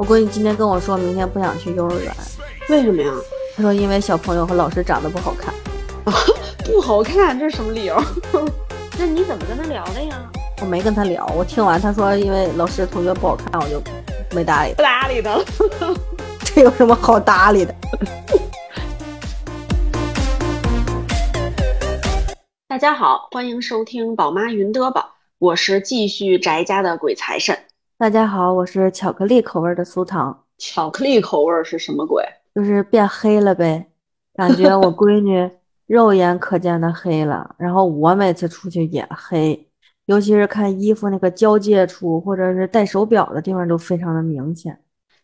我闺女今天跟我说，明天不想去幼儿园，为什么呀？她说因为小朋友和老师长得不好看。啊不好看，这是什么理由？那你怎么跟他聊的呀？我没跟她聊，我听完她说因为老师同学不好看，我就没搭理不。搭理他了。这有什么好搭理的？大家好，欢迎收听宝妈云德宝，我是继续宅家的鬼财神。大家好，我是巧克力口味的苏糖，巧克力口味儿是什么鬼？就是变黑了呗，感觉我闺女 肉眼可见的黑了，然后我每次出去也黑，尤其是看衣服那个交界处或者是戴手表的地方都非常的明显。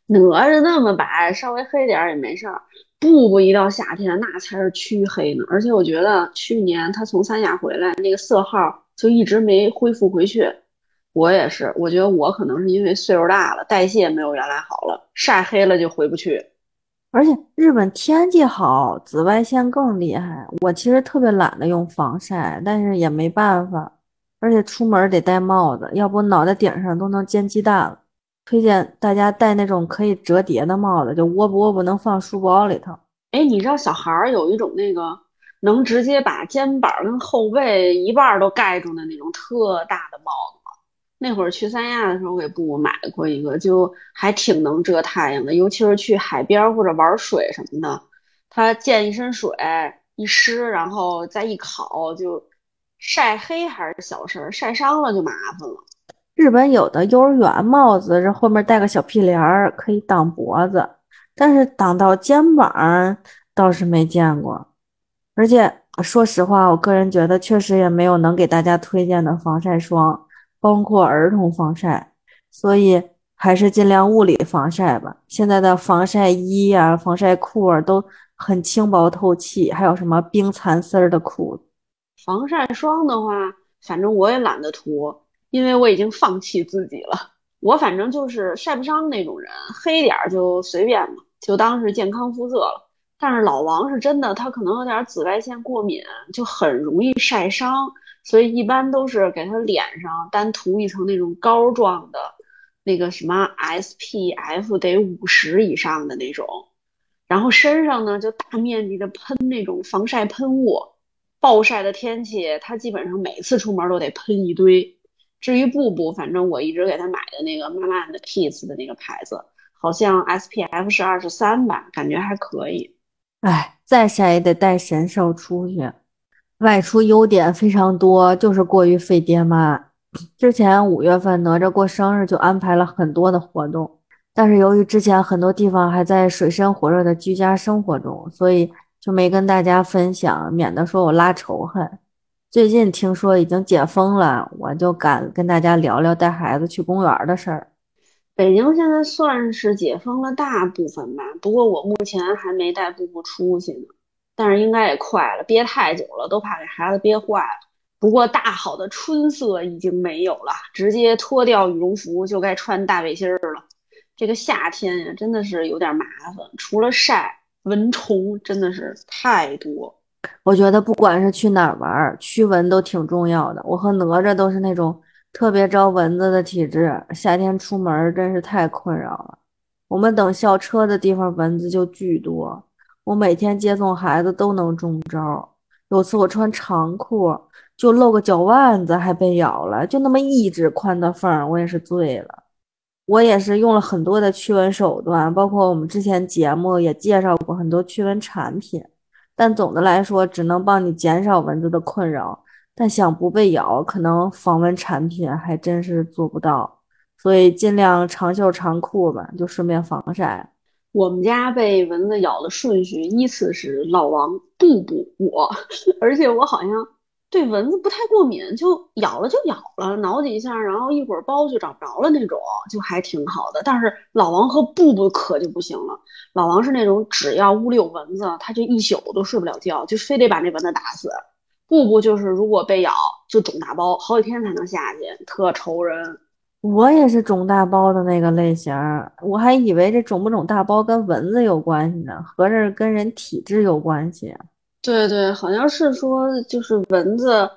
哪吒那么白，稍微黑点儿也没事儿。布布一到夏天，那才是黢黑呢。而且我觉得去年他从三亚回来，那个色号就一直没恢复回去。我也是，我觉得我可能是因为岁数大了，代谢没有原来好了，晒黑了就回不去。而且日本天气好，紫外线更厉害。我其实特别懒得用防晒，但是也没办法，而且出门得戴帽子，要不脑袋顶上都能煎鸡蛋了。推荐大家戴那种可以折叠的帽子，就窝不窝不能放书包里头。哎，你知道小孩儿有一种那个能直接把肩膀跟后背一半儿都盖住的那种特大的帽子吗？那会儿去三亚的时候，我给布布买过一个，就还挺能遮太阳的，尤其是去海边或者玩水什么的，它溅一身水一湿，然后再一烤，就晒黑还是小事儿，晒伤了就麻烦了。日本有的幼儿园帽子这后面带个小屁帘儿，可以挡脖子，但是挡到肩膀倒是没见过。而且说实话，我个人觉得确实也没有能给大家推荐的防晒霜，包括儿童防晒，所以还是尽量物理防晒吧。现在的防晒衣呀、防晒裤啊都很轻薄透气，还有什么冰蚕丝儿的裤子。防晒霜的话，反正我也懒得涂，因为我已经放弃自己了。我反正就是晒不伤那种人，黑点儿就随便吧，就当是健康肤色了。但是老王是真的，他可能有点紫外线过敏，就很容易晒伤，所以一般都是给他脸上单涂一层那种膏状的，那个什么 SPF 得五十以上的那种，然后身上呢就大面积的喷那种防晒喷雾。暴晒的天气，他基本上每次出门都得喷一堆。至于布布，反正我一直给他买的那个慢慢的 Kiss 的那个牌子，好像 SPF 是二十三吧，感觉还可以。哎，再晒也得带神兽出去。外出优点非常多，就是过于费爹妈。之前五月份哪吒过生日就安排了很多的活动，但是由于之前很多地方还在水深火热的居家生活中，所以就没跟大家分享，免得说我拉仇恨。最近听说已经解封了，我就敢跟大家聊聊带孩子去公园的事儿。北京现在算是解封了大部分吧，不过我目前还没带布布出去呢，但是应该也快了，憋太久了，都怕给孩子憋坏了。不过大好的春色已经没有了，直接脱掉羽绒服就该穿大背心儿了。这个夏天呀，真的是有点麻烦，除了晒，蚊虫真的是太多。我觉得不管是去哪儿玩，驱蚊都挺重要的。我和哪吒都是那种特别招蚊子的体质，夏天出门真是太困扰了。我们等校车的地方蚊子就巨多，我每天接送孩子都能中招。有次我穿长裤，就露个脚腕子还被咬了，就那么一指宽的缝，我也是醉了。我也是用了很多的驱蚊手段，包括我们之前节目也介绍过很多驱蚊产品。但总的来说，只能帮你减少蚊子的困扰，但想不被咬，可能防蚊产品还真是做不到。所以尽量长袖长裤吧，就顺便防晒。我们家被蚊子咬的顺序依次是老王、布布、我，而且我好像对蚊子不太过敏，就咬了就咬了，挠几下，然后一会儿包就找不着了那种，就还挺好的。但是老王和布布可就不行了，老王是那种只要屋里有蚊子，他就一宿都睡不了觉，就非得把那蚊子打死。布布就是如果被咬就肿大包，好几天才能下去，特愁人。我也是肿大包的那个类型儿，我还以为这肿不肿大包跟蚊子有关系呢，合着跟人体质有关系啊。对对，好像是说就是蚊子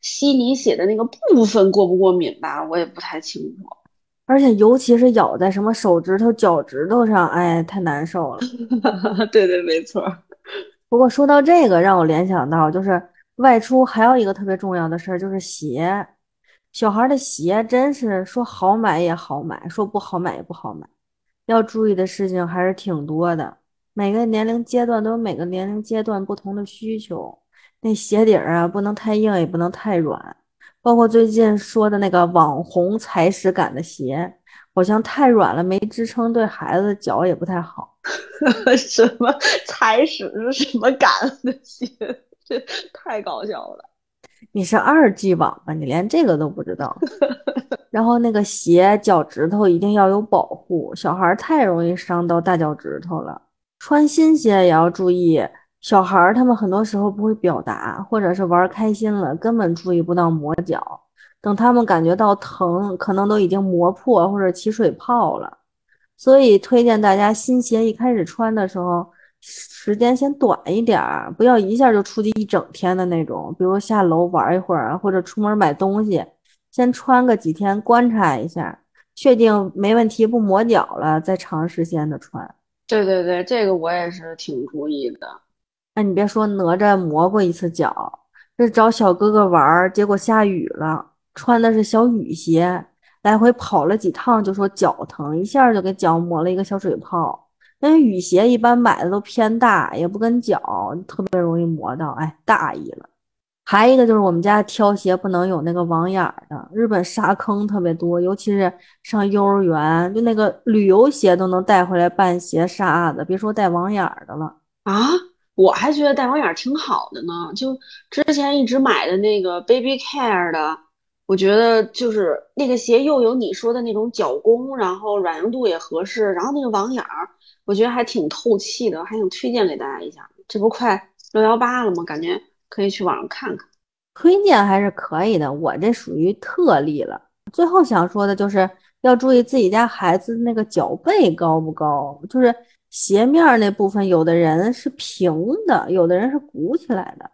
吸你血的那个部分过不过敏吧，我也不太清楚。而且尤其是咬在什么手指头、脚趾头上，哎，太难受了。对对，没错。不过说到这个，让我联想到就是外出还有一个特别重要的事儿，就是鞋。小孩的鞋真是说好买也好买，说不好买也不好买，要注意的事情还是挺多的。每个年龄阶段都有每个年龄阶段不同的需求，那鞋底儿啊不能太硬，也不能太软。包括最近说的那个网红踩屎感的鞋，好像太软了没支撑，对孩子的脚也不太好。什么踩屎是什么感的鞋？这太搞笑了！你是二 G 网吧？你连这个都不知道？然后那个鞋脚趾头一定要有保护，小孩太容易伤到大脚趾头了。穿新鞋也要注意，小孩他们很多时候不会表达，或者是玩开心了，根本注意不到磨脚。等他们感觉到疼，可能都已经磨破或者起水泡了。所以推荐大家新鞋一开始穿的时候，时间先短一点儿，不要一下就出去一整天的那种。比如下楼玩一会儿，或者出门买东西，先穿个几天观察一下，确定没问题不磨脚了，再长时间的穿。对对对，这个我也是挺注意的。哎，你别说，哪吒磨过一次脚，这找小哥哥玩，结果下雨了，穿的是小雨鞋，来回跑了几趟，就说脚疼，一下就给脚磨了一个小水泡。因为雨鞋一般买的都偏大，也不跟脚，特别容易磨到，哎，大意了。还一个就是我们家挑鞋不能有那个网眼的，日本沙坑特别多，尤其是上幼儿园，就那个旅游鞋都能带回来绊鞋沙子，别说带网眼的了啊！我还觉得带网眼挺好的呢，就之前一直买的那个 Baby Care 的，我觉得就是那个鞋又有你说的那种脚弓，然后软硬度也合适，然后那个网眼儿，我觉得还挺透气的，还想推荐给大家一下。这不快六幺八了吗？感觉。可以去网上看看，推荐还是可以的。我这属于特例了。最后想说的就是要注意自己家孩子那个脚背高不高，就是鞋面那部分，有的人是平的，有的人是鼓起来的，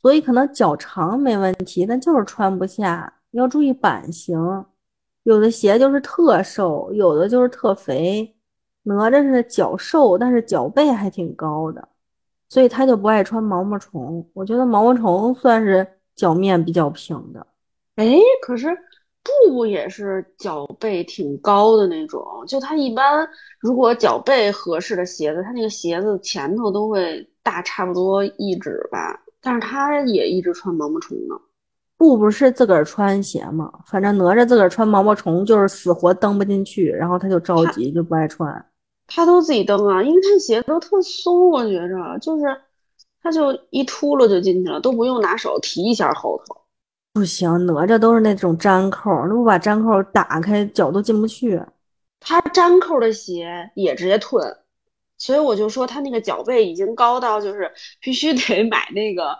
所以可能脚长没问题，但就是穿不下。要注意版型，有的鞋就是特瘦，有的就是特肥。哪吒是脚瘦，但是脚背还挺高的。所以他就不爱穿毛毛虫。我觉得毛毛虫算是脚面比较平的。哎，可是布布也是脚背挺高的那种。就他一般如果脚背合适的鞋子，他那个鞋子前头都会大差不多一指吧。但是他也一直穿毛毛虫呢。布布是自个儿穿鞋嘛？反正哪吒自个儿穿毛毛虫就是死活蹬不进去，然后他就着急就不爱穿。他都自己蹬啊，因为他鞋都特松，我觉着就是，他就一秃噜就进去了，都不用拿手提一下后头。不行，哪吒都是那种粘扣，那不把粘扣打开，脚都进不去。他粘扣的鞋也直接褪，所以我就说他那个脚背已经高到就是必须得 买那个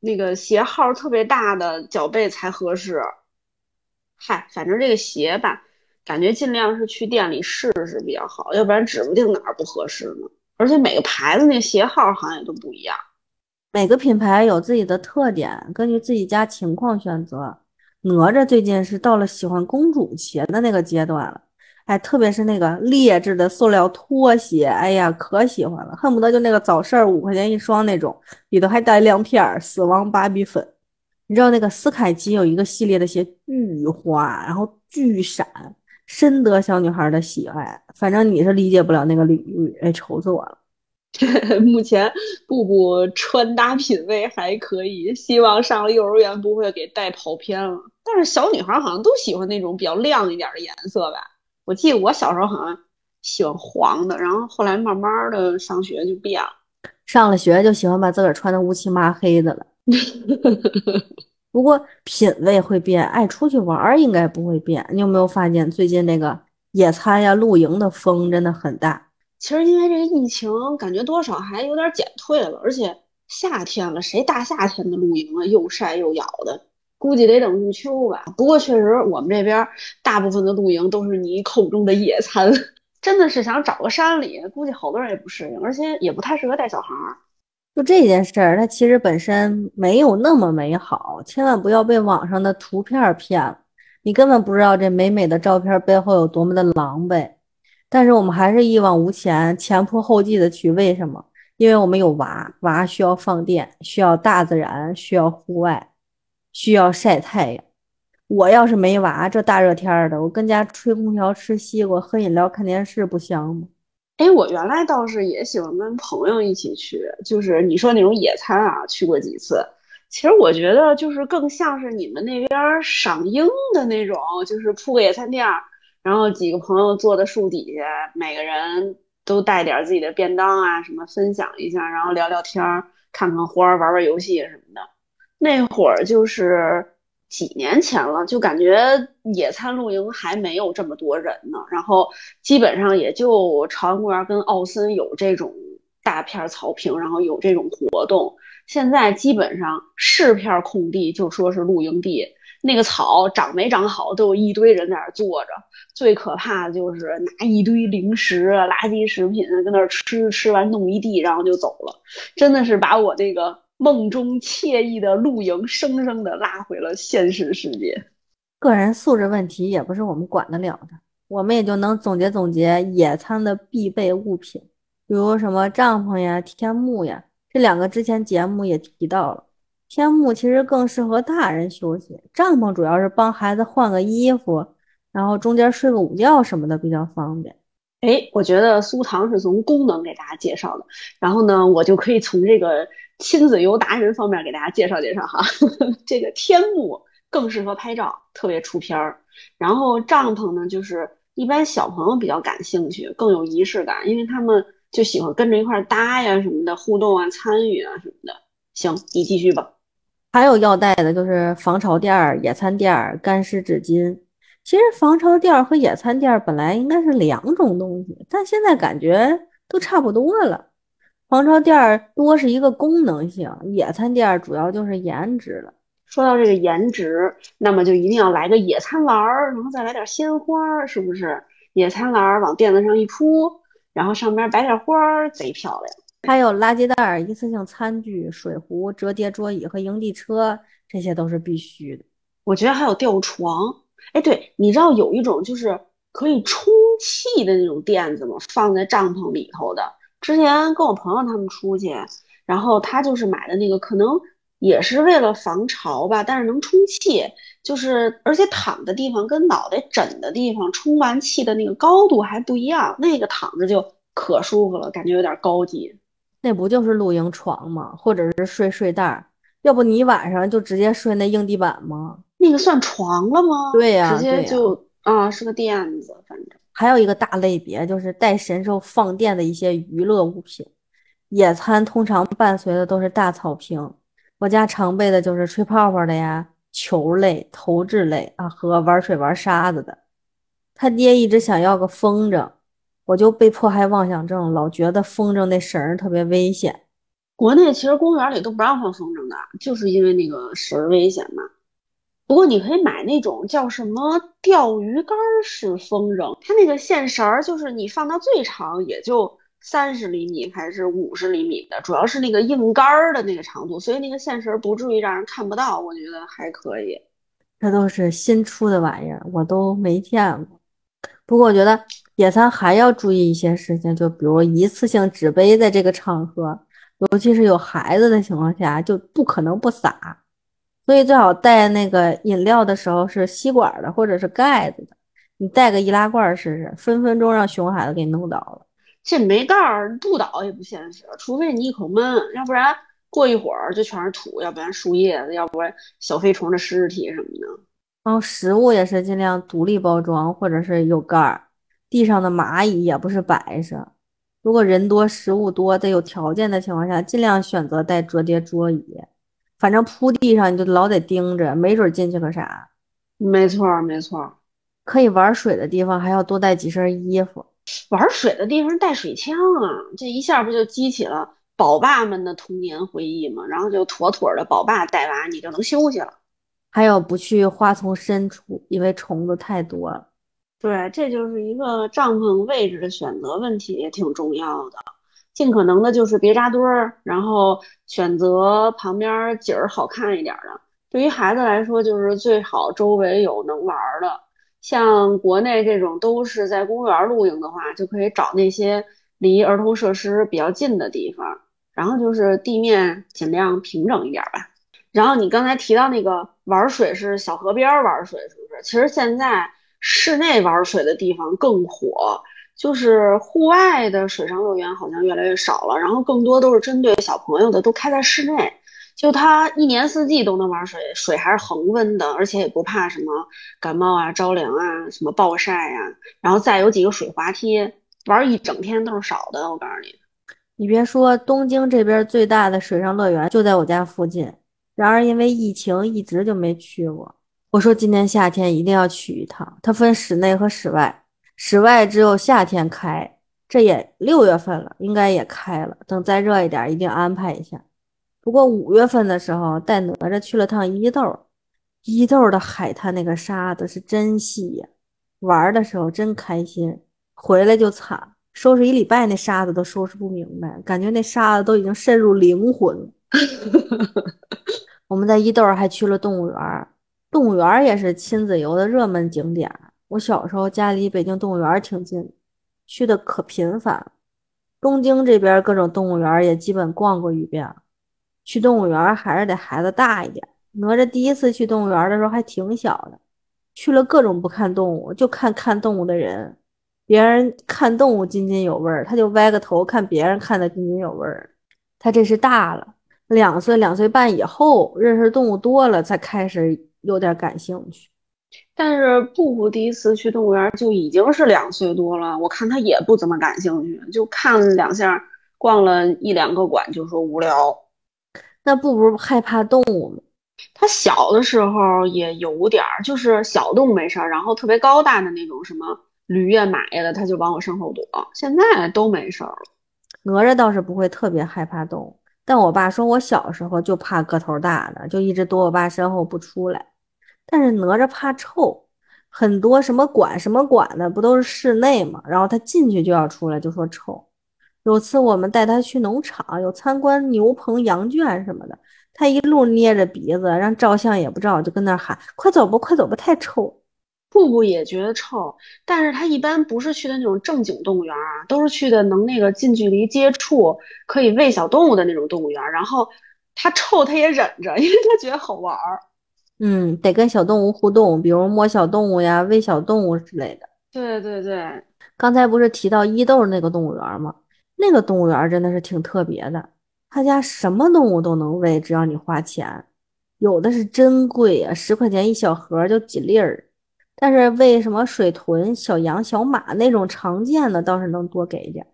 那个鞋号特别大的脚背才合适。嗨，反正这个鞋吧。感觉尽量是去店里试试比较好，要不然指不定哪儿不合适呢。而且每个牌子那鞋号好像也都不一样，每个品牌有自己的特点，根据自己家情况选择。哪吒最近是到了喜欢公主鞋的那个阶段了，哎，特别是那个劣质的塑料拖鞋，哎呀，可喜欢了，恨不得就那个早市五块钱一双那种，里头还带亮片儿，死亡芭比粉。你知道那个斯凯奇有一个系列的鞋巨花，然后巨闪。深得小女孩的喜爱，反正你是理解不了那个领域，哎，愁死我了。目前布布穿搭品味还可以，希望上了幼儿园不会给带跑偏了。但是小女孩好像都喜欢那种比较亮一点的颜色吧？我记得我小时候好像喜欢黄的，然后后来慢慢的上学就变了，上了学就喜欢把自个儿穿的乌漆麻黑的了。不过品味会变，爱出去玩儿应该不会变。你有没有发现最近那个野餐呀、露营的风真的很大？其实因为这个疫情，感觉多少还有点减退了。而且夏天了，谁大夏天的露营啊？又晒又咬的，估计得等入秋吧。不过确实，我们这边大部分的露营都是你口中的野餐，真的是想找个山里，估计好多人也不适应，而且也不太适合带小孩儿。就这件事儿，它其实本身没有那么美好，千万不要被网上的图片骗了。你根本不知道这美美的照片背后有多么的狼狈。但是我们还是一往无前，前仆后继的去。为什么？因为我们有娃，娃需要放电，需要大自然，需要户外，需要晒太阳。我要是没娃，这大热天的，我跟家吹空调、吃西瓜、喝饮料、看电视，不香吗？哎，我原来倒是也喜欢跟朋友一起去，就是你说那种野餐啊，去过几次。其实我觉得就是更像是你们那边赏樱的那种，就是铺个野餐垫，然后几个朋友坐在树底下，每个人都带点自己的便当啊，什么分享一下，然后聊聊天儿，看看花儿，玩玩游戏什么的。那会儿就是。几年前了，就感觉野餐露营还没有这么多人呢。然后基本上也就朝阳公园跟奥森有这种大片草坪，然后有这种活动。现在基本上是片空地，就说是露营地，那个草长没长好，都有一堆人在那坐着。最可怕的就是拿一堆零食、垃圾食品跟那吃，吃完弄一地，然后就走了。真的是把我这个。梦中惬意的露营，生生的拉回了现实世界。个人素质问题也不是我们管得了的，我们也就能总结总结野餐的必备物品，比如什么帐篷呀、天幕呀。这两个之前节目也提到了，天幕其实更适合大人休息，帐篷主要是帮孩子换个衣服，然后中间睡个午觉什么的比较方便。哎，我觉得苏糖是从功能给大家介绍的，然后呢，我就可以从这个。亲子游达人方面给大家介绍介绍哈，这个天幕更适合拍照，特别出片儿。然后帐篷呢，就是一般小朋友比较感兴趣，更有仪式感，因为他们就喜欢跟着一块搭呀什么的，互动啊、参与啊什么的。行，你继续吧。还有要带的就是防潮垫儿、野餐垫儿、干湿纸巾。其实防潮垫儿和野餐垫儿本来应该是两种东西，但现在感觉都差不多了。防潮垫儿多是一个功能性，野餐垫儿主要就是颜值了。说到这个颜值，那么就一定要来个野餐篮儿，然后再来点鲜花，是不是？野餐篮儿往垫子上一铺，然后上面摆点花儿，贼漂亮。还有垃圾袋、一次性餐具、水壶、折叠桌椅和营地车，这些都是必须的。我觉得还有吊床。哎，对，你知道有一种就是可以充气的那种垫子吗？放在帐篷里头的。之前跟我朋友他们出去，然后他就是买的那个，可能也是为了防潮吧，但是能充气，就是而且躺的地方跟脑袋枕的地方充完气的那个高度还不一样，那个躺着就可舒服了，感觉有点高级。那不就是露营床吗？或者是睡睡袋？要不你晚上就直接睡那硬地板吗？那个算床了吗？对呀，直接就啊是个垫子，反正。还有一个大类别，就是带神兽放电的一些娱乐物品。野餐通常伴随的都是大草坪，我家常备的就是吹泡泡的呀、球类、投掷类啊和玩水玩沙子的。他爹一直想要个风筝，我就被迫害妄想症，老觉得风筝那绳儿特别危险。国内其实公园里都不让放风筝的，就是因为那个绳儿危险嘛。不过你可以买那种叫什么钓鱼竿式风筝，它那个线绳儿就是你放到最长也就三十厘米还是五十厘米的，主要是那个硬杆儿的那个长度，所以那个线绳不至于让人看不到，我觉得还可以。这都是新出的玩意儿，我都没见过。不过我觉得野餐还要注意一些事情，就比如一次性纸杯在这个场合，尤其是有孩子的情况下，就不可能不洒。所以最好带那个饮料的时候是吸管的或者是盖子的，你带个易拉罐试试，分分钟让熊孩子给你弄倒了。这没盖儿不倒也不现实，除非你一口闷，要不然过一会儿就全是土，要不然树叶子，要不然小飞虫的尸体什么的。然后食物也是尽量独立包装或者是有盖儿，地上的蚂蚁也不是摆设。如果人多食物多，在有条件的情况下，尽量选择带折叠桌椅。反正铺地上你就老得盯着，没准进去个啥。没错，没错。可以玩水的地方还要多带几身衣服。玩水的地方带水枪啊，这一下不就激起了宝爸们的童年回忆吗？然后就妥妥的宝爸带娃，你就能休息了。还有不去花丛深处，因为虫子太多了。对，这就是一个帐篷位置的选择问题，也挺重要的。尽可能的就是别扎堆儿，然后选择旁边景儿好看一点的对于孩子来说，就是最好周围有能玩的。像国内这种都是在公园露营的话，就可以找那些离儿童设施比较近的地方，然后就是地面尽量平整一点吧。然后你刚才提到那个玩水是小河边玩水，是不是？其实现在室内玩水的地方更火，就是户外的水上乐园好像越来越少了，然后更多都是针对小朋友的，都开在室内。就它一年四季都能玩水，水还是恒温的，而且也不怕什么感冒啊、着凉啊、什么暴晒呀。然后再有几个水滑梯，玩一整天都是少的。我告诉你，你别说，东京这边最大的水上乐园就在我家附近，然而因为疫情一直就没去过。我说今年夏天一定要去一趟。它分室内和室外，室外只有夏天开，这也六月份了，应该也开了。等再热一点，一定安排一下。不过五月份的时候，带哪吒去了趟伊豆，伊豆的海滩那个沙子是真细呀，玩的时候真开心，回来就惨，收拾一礼拜那沙子都收拾不明白，感觉那沙子都已经渗入灵魂了。我们在伊豆还去了动物园，动物园也是亲子游的热门景点。我小时候家离北京动物园挺近，去的可频繁。东京这边各种动物园也基本逛过一遍。去动物园还是得孩子大一点。哪吒第一次去动物园的时候还挺小的，去了各种不看动物，就看看动物的人。别人看动物津津有味，他就歪个头看别人看的津津有味。他这是大了，两岁两岁半以后认识动物多了，才开始有点感兴趣。但是布布第一次去动物园就已经是两岁多了，我看他也不怎么感兴趣，就看两下，逛了一两个馆就说无聊。那布布害怕动物吗？他小的时候也有点儿，就是小动物没事儿，然后特别高大的那种什么驴呀马呀的，他就往我身后躲。现在都没事儿了。哪吒倒是不会特别害怕动物，但我爸说我小时候就怕个头大的，就一直躲我爸身后不出来。但是哪吒怕臭，很多什么馆什么馆的不都是室内嘛，然后他进去就要出来，就说臭。有次我们带他去农场，有参观牛棚、羊圈什么的，他一路捏着鼻子，让照相也不照，就跟那喊：“快走吧，快走吧，太臭。”布布也觉得臭，但是他一般不是去的那种正经动物园啊，都是去的能那个近距离接触、可以喂小动物的那种动物园。然后他臭他也忍着，因为他觉得好玩儿。嗯，得跟小动物互动，比如摸小动物呀、喂小动物之类的。对对对，刚才不是提到伊豆那个动物园吗？那个动物园真的是挺特别的，他家什么动物都能喂，只要你花钱。有的是真贵啊，十块钱一小盒就几粒儿。但是喂什么水豚、小羊、小马那种常见的倒是能多给一点。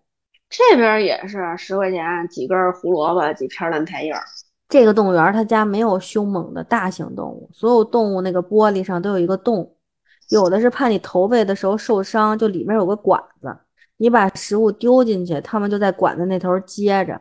这边也是十块钱几根胡萝卜，几片烂菜叶。这个动物园他家没有凶猛的大型动物，所有动物那个玻璃上都有一个洞，有的是怕你投喂的时候受伤，就里面有个管子。你把食物丢进去，他们就在管子那头接着，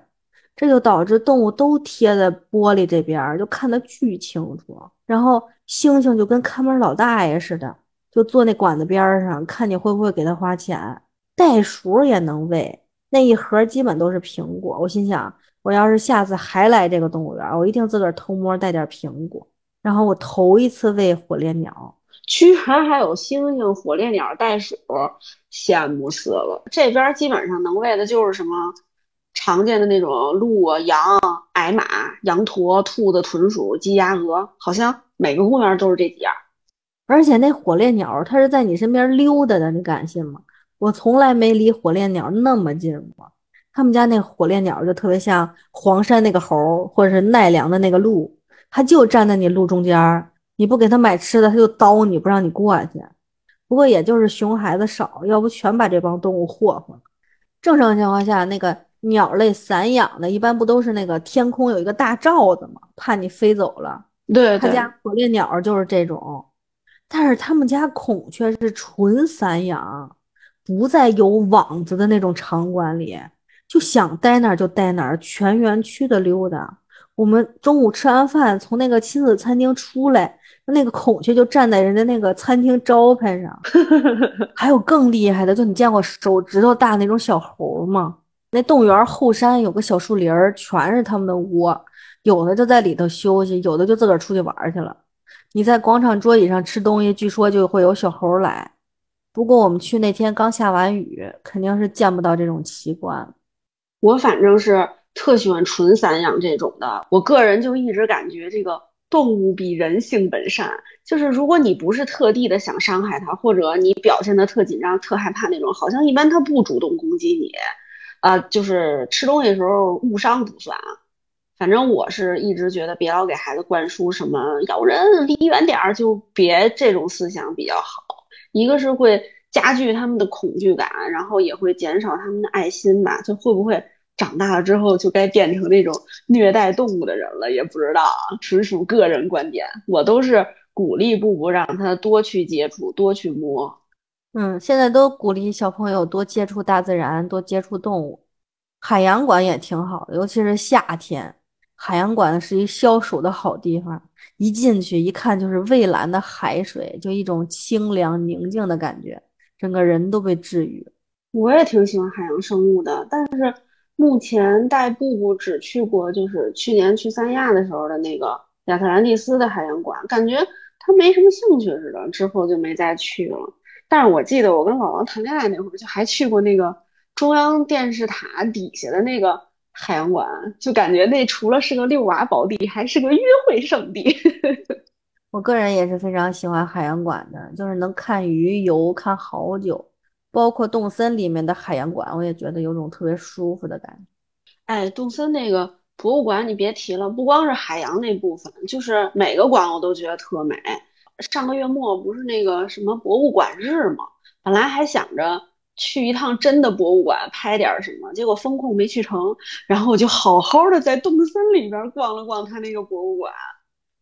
这就导致动物都贴在玻璃这边，就看得巨清楚。然后猩猩就跟看门老大爷似的，就坐那管子边上，看你会不会给他花钱。袋鼠也能喂，那一盒基本都是苹果。我心想，我要是下次还来这个动物园，我一定自个儿偷摸带点苹果。然后我头一次喂火烈鸟。居然还有猩猩、火烈鸟、袋鼠，羡慕死了！这边基本上能喂的就是什么常见的那种鹿啊、羊、矮马、羊驼、兔子、豚鼠、鸡、鸭、鹅，好像每个公园都是这几样。而且那火烈鸟，它是在你身边溜达的，你敢信吗？我从来没离火烈鸟那么近过。他们家那火烈鸟就特别像黄山那个猴，或者是奈良的那个鹿，它就站在你路中间。你不给它买吃的，它就叨你不让你过去。不过也就是熊孩子少，要不全把这帮动物霍霍了。正常情况下，那个鸟类散养的，一般不都是那个天空有一个大罩子吗？怕你飞走了。对，他家火烈鸟就是这种，但是他们家孔雀是纯散养，不在有网子的那种场馆里，就想待哪儿就待哪儿，全园区的溜达。我们中午吃完饭，从那个亲子餐厅出来。那个孔雀就站在人家那个餐厅招牌上，还有更厉害的，就你见过手指头大那种小猴吗？那动物园后山有个小树林儿，全是他们的窝，有的就在里头休息，有的就自个儿出去玩去了。你在广场桌椅上吃东西，据说就会有小猴来。不过我们去那天刚下完雨，肯定是见不到这种奇观。我反正是特喜欢纯散养这种的。我个人就一直感觉这个动物比人性本善，就是如果你不是特地的想伤害它，或者你表现的特紧张、特害怕那种，好像一般它不主动攻击你。啊，就是吃东西的时候误伤不算啊。反正我是一直觉得别老给孩子灌输什么咬人离远点儿，就别这种思想比较好。一个是会加剧他们的恐惧感，然后也会减少他们的爱心吧。就会不会长大了之后就该变成那种虐待动物的人了，也不知道，纯属个人观点。我都是鼓励布布让他多去接触，多去摸。嗯，现在都鼓励小朋友多接触大自然，多接触动物。海洋馆也挺好的，尤其是夏天，海洋馆是一消暑的好地方。一进去一看就是蔚蓝的海水，就一种清凉宁静的感觉，整个人都被治愈。我也挺喜欢海洋生物的，但是目前带布布只去过就是去年去三亚的时候的那个亚特兰蒂斯的海洋馆，感觉他没什么兴趣似的，之后就没再去了。但是我记得我跟老王谈恋爱那会儿，就还去过那个中央电视塔底下的那个。海洋馆就感觉那除了是个遛娃宝地，还是个约会圣地。我个人也是非常喜欢海洋馆的，就是能看鱼游看好久。包括动森里面的海洋馆，我也觉得有种特别舒服的感觉。哎，动森那个博物馆你别提了，不光是海洋那部分，就是每个馆我都觉得特美。上个月末不是那个什么博物馆日吗？本来还想着。去一趟真的博物馆拍点什么，结果风控没去成，然后我就好好的在动森里边逛了逛他那个博物馆。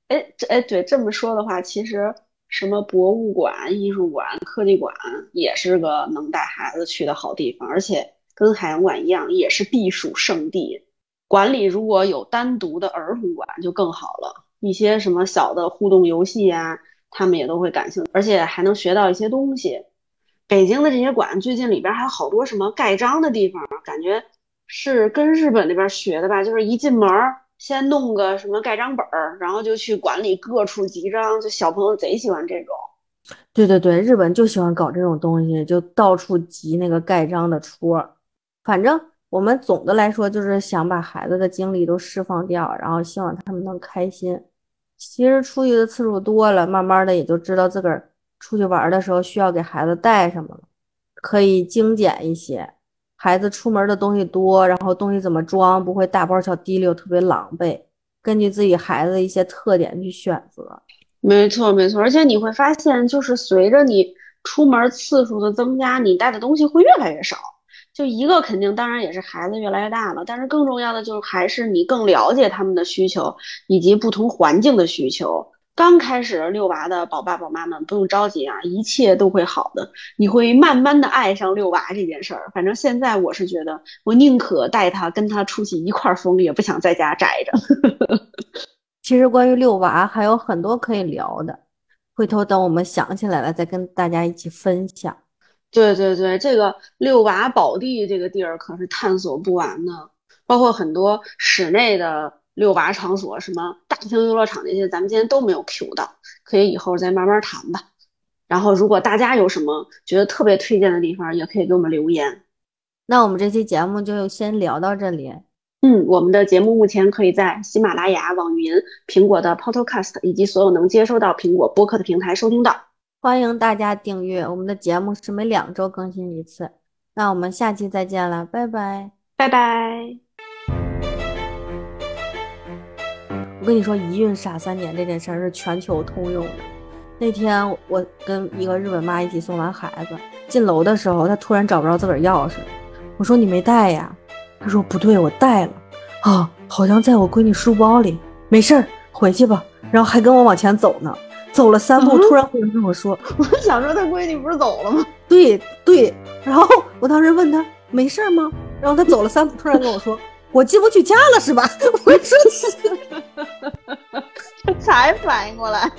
哎，这哎对这么说的话，其实什么博物馆、艺术馆、科技馆也是个能带孩子去的好地方，而且跟海洋馆一样，也是避暑胜地。馆里如果有单独的儿童馆就更好了，一些什么小的互动游戏啊，他们也都会感兴趣，而且还能学到一些东西。北京的这些馆最近里边还有好多什么盖章的地方，感觉是跟日本那边学的吧？就是一进门先弄个什么盖章本儿，然后就去馆里各处集章，就小朋友贼喜欢这种。对对对，日本就喜欢搞这种东西，就到处集那个盖章的戳。反正我们总的来说就是想把孩子的精力都释放掉，然后希望他们能开心。其实出去的次数多了，慢慢的也就知道自个儿。出去玩的时候需要给孩子带什么了？可以精简一些。孩子出门的东西多，然后东西怎么装不会大包小提溜，特别狼狈。根据自己孩子的一些特点去选择。没错，没错。而且你会发现，就是随着你出门次数的增加，你带的东西会越来越少。就一个肯定，当然也是孩子越来越大了。但是更重要的就是还是你更了解他们的需求以及不同环境的需求。刚开始遛娃的宝爸宝妈们不用着急啊，一切都会好的。你会慢慢的爱上遛娃这件事儿。反正现在我是觉得，我宁可带他跟他出去一块疯，也不想在家宅着。其实关于遛娃还有很多可以聊的，回头等我们想起来了再跟大家一起分享。对对对，这个遛娃宝地这个地儿可是探索不完的，包括很多室内的。遛娃场所，什么大型游乐场那些，咱们今天都没有 Q 到，可以以后再慢慢谈吧。然后，如果大家有什么觉得特别推荐的地方，也可以给我们留言。那我们这期节目就先聊到这里。嗯，我们的节目目前可以在喜马拉雅、网易云、苹果的 Podcast 以及所有能接收到苹果播客的平台收听到。欢迎大家订阅我们的节目，是每两周更新一次。那我们下期再见了，拜拜，拜拜。跟你说，一孕傻三年这件事儿是全球通用的。那天我跟一个日本妈一起送完孩子进楼的时候，她突然找不着自个儿钥匙。我说你没带呀？她说不对，我带了。啊，好像在我闺女书包里。没事儿，回去吧。然后还跟我往前走呢。走了三步，突然回来跟我说：“我想说，她闺女不是走了吗？”对对。然后我当时问她没事吗？然后她走了三步，突然跟我说。我进不去家了是吧？我说是，哈哈才反应过来。